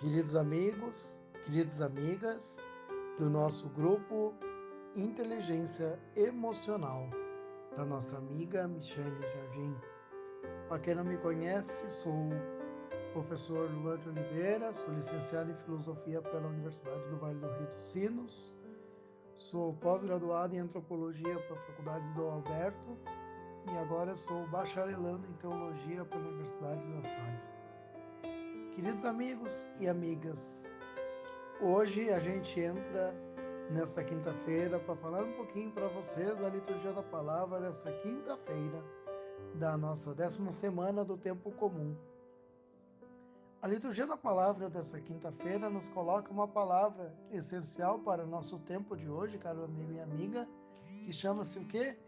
Queridos amigos, queridas amigas do nosso grupo Inteligência Emocional, da nossa amiga Michele Jardim. Para quem não me conhece, sou o professor Luan de Oliveira, sou licenciado em Filosofia pela Universidade do Vale do Rio dos Sinos, sou pós-graduado em Antropologia pela Faculdade do Alberto e agora sou bacharelando em Teologia pela Universidade de La Salle. Queridos amigos e amigas, hoje a gente entra nesta quinta-feira para falar um pouquinho para vocês da liturgia da palavra dessa quinta-feira da nossa décima semana do tempo comum. A liturgia da palavra dessa quinta-feira nos coloca uma palavra essencial para o nosso tempo de hoje, caro amigo e amiga, que chama-se o quê?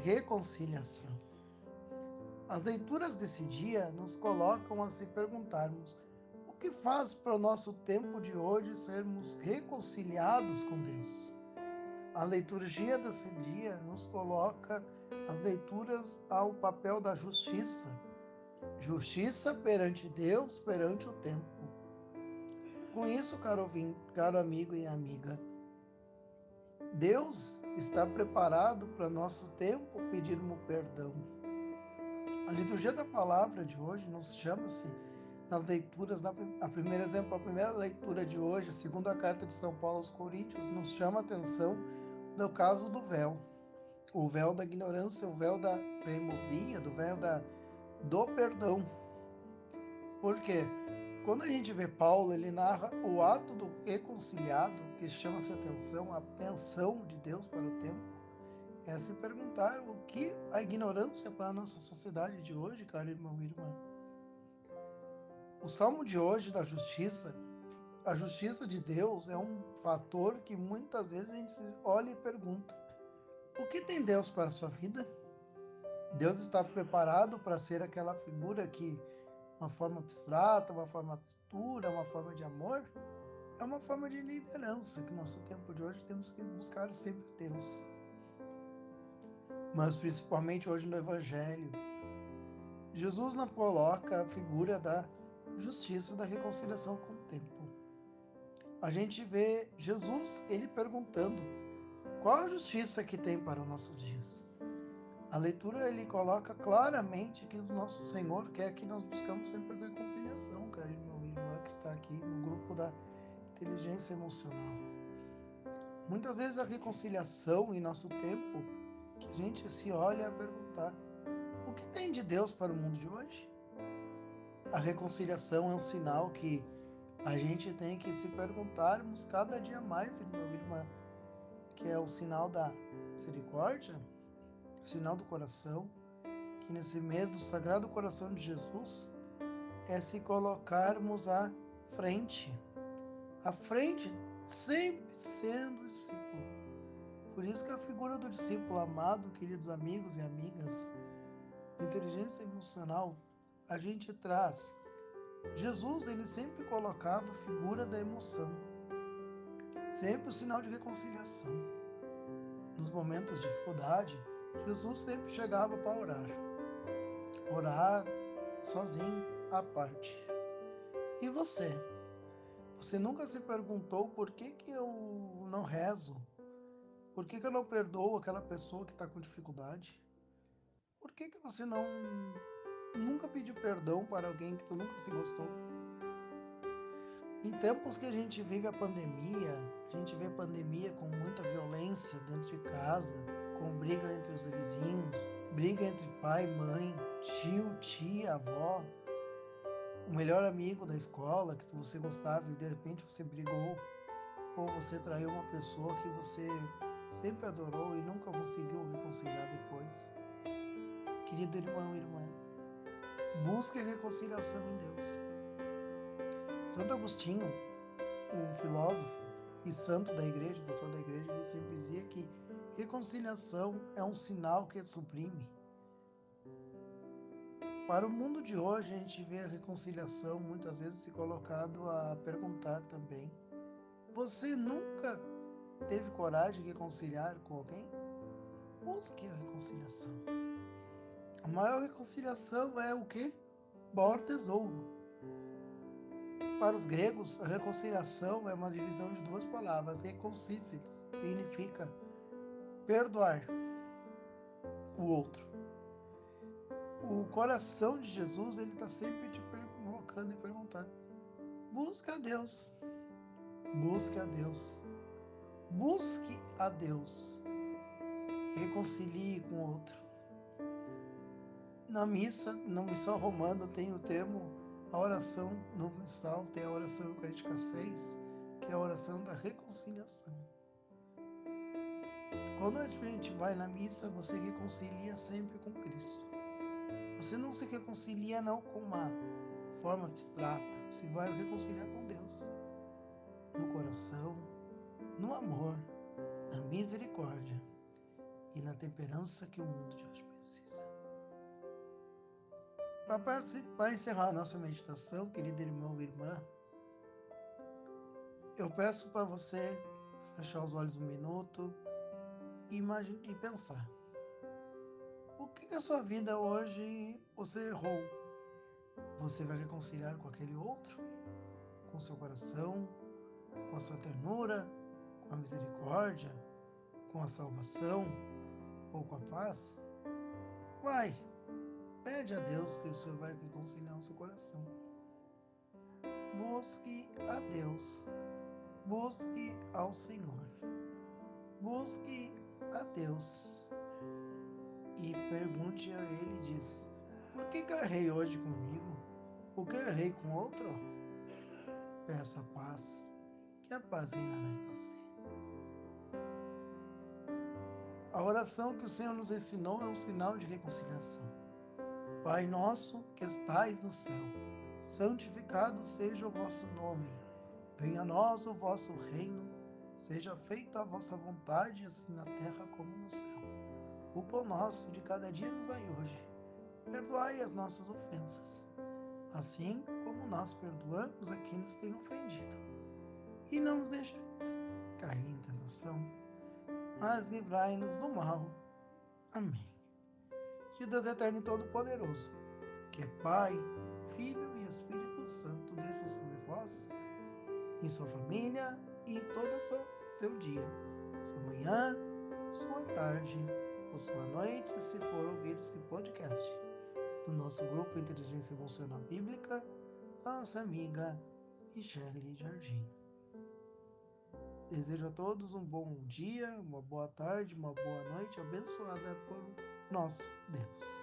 Reconciliação. As leituras desse dia nos colocam a se perguntarmos o que faz para o nosso tempo de hoje sermos reconciliados com Deus. A liturgia desse dia nos coloca as leituras ao papel da justiça. Justiça perante Deus, perante o tempo. Com isso, caro, caro amigo e amiga, Deus está preparado para nosso tempo pedirmos perdão a liturgia da palavra de hoje nos chama-se nas leituras, da, a primeira exemplo, a primeira leitura de hoje, a segunda carta de São Paulo aos Coríntios, nos chama a atenção no caso do véu. O véu da ignorância, o véu da teimosia, do véu da, do perdão. Por quê? Quando a gente vê Paulo, ele narra o ato do reconciliado, que chama-se atenção, a atenção de Deus para o tempo é se perguntar o que a ignorância para a nossa sociedade de hoje, caro irmão e irmã. O salmo de hoje da justiça, a justiça de Deus é um fator que muitas vezes a gente olha e pergunta: o que tem Deus para a sua vida? Deus está preparado para ser aquela figura que, uma forma abstrata, uma forma pura, uma forma de amor? É uma forma de liderança que no nosso tempo de hoje temos que buscar sempre Deus mas principalmente hoje no Evangelho. Jesus não coloca a figura da justiça, da reconciliação com o tempo. A gente vê Jesus, ele perguntando qual a justiça que tem para os nossos dias. A leitura ele coloca claramente que o nosso Senhor quer que nós buscamos sempre a reconciliação, cara, meu irmão que está aqui no grupo da inteligência emocional. Muitas vezes a reconciliação em nosso tempo gente se olha a perguntar: o que tem de Deus para o mundo de hoje? A reconciliação é um sinal que a gente tem que se perguntarmos cada dia mais, irmão irmã, que é o sinal da misericórdia, o sinal do coração, que nesse mês do Sagrado Coração de Jesus é se colocarmos à frente, à frente, sempre sendo discípulo por isso que a figura do discípulo amado, queridos amigos e amigas, inteligência emocional, a gente traz. Jesus, ele sempre colocava a figura da emoção, sempre o sinal de reconciliação. Nos momentos de dificuldade, Jesus sempre chegava para orar. Orar sozinho, à parte. E você? Você nunca se perguntou por que, que eu não rezo? Por que, que eu não perdoo aquela pessoa que está com dificuldade? Por que, que você não nunca pediu perdão para alguém que tu nunca se gostou? Em tempos que a gente vive a pandemia, a gente vê a pandemia com muita violência dentro de casa, com briga entre os vizinhos, briga entre pai, mãe, tio, tia, avó, o melhor amigo da escola que você gostava e de repente você brigou, ou você traiu uma pessoa que você sempre adorou e nunca conseguiu reconciliar depois. Querido irmão e irmã, busque a reconciliação em Deus. Santo Agostinho, o filósofo e santo da igreja, doutor da igreja, ele sempre dizia que reconciliação é um sinal que suprime. Para o mundo de hoje, a gente vê a reconciliação muitas vezes se colocado a perguntar também: você nunca teve coragem de reconciliar com alguém? Busque a reconciliação. A maior reconciliação é o que? Maior tesouro. para os gregos, a reconciliação é uma divisão de duas palavras. Reconcílies significa perdoar o outro. O coração de Jesus, ele está sempre te colocando e perguntando: busca a Deus, busque a Deus, busque a Deus, reconcilie com o outro. Na missa, na missão romana, tem o termo, a oração no missal, tem a oração eucarística 6, que é a oração da reconciliação. Quando a gente vai na missa, você reconcilia sempre com Cristo. Você não se reconcilia não com uma forma abstrata, você vai reconciliar com Deus. No coração, no amor, na misericórdia e na temperança que o mundo de hoje precisa. Para encerrar a nossa meditação, querido irmão e irmã, eu peço para você fechar os olhos um minuto e, e pensar. O que, a sua vida hoje você errou? Você vai reconciliar com aquele outro? Com seu coração? Com a sua ternura? Com a misericórdia? Com a salvação? Ou com a paz? Vai! Pede a Deus que o Senhor vai reconciliar o seu coração. Busque a Deus. Busque ao Senhor. Busque a Deus e pergunte a Ele diz: Por que, que eu errei hoje comigo? Por que eu errei com outro? Peça paz, que a paz reina em você. A oração que o Senhor nos ensinou é um sinal de reconciliação. Pai nosso que estais no céu, santificado seja o vosso nome. Venha a nós o vosso reino Seja feita a vossa vontade, assim na terra como no céu. O pão nosso de cada dia nos dai hoje. Perdoai as nossas ofensas, assim como nós perdoamos a quem nos tem ofendido. E não nos deixeis cair em tentação, mas livrai-nos do mal. Amém. Que Deus eterno e todo-poderoso, que é Pai, Filho e Espírito Santo, desça sobre vós, em sua família, e todo o teu dia, sua manhã, sua tarde ou sua noite, se for ouvir esse podcast do nosso grupo Inteligência Emocional Bíblica, da nossa amiga Michele Jardim. Desejo a todos um bom dia, uma boa tarde, uma boa noite, abençoada por nosso Deus.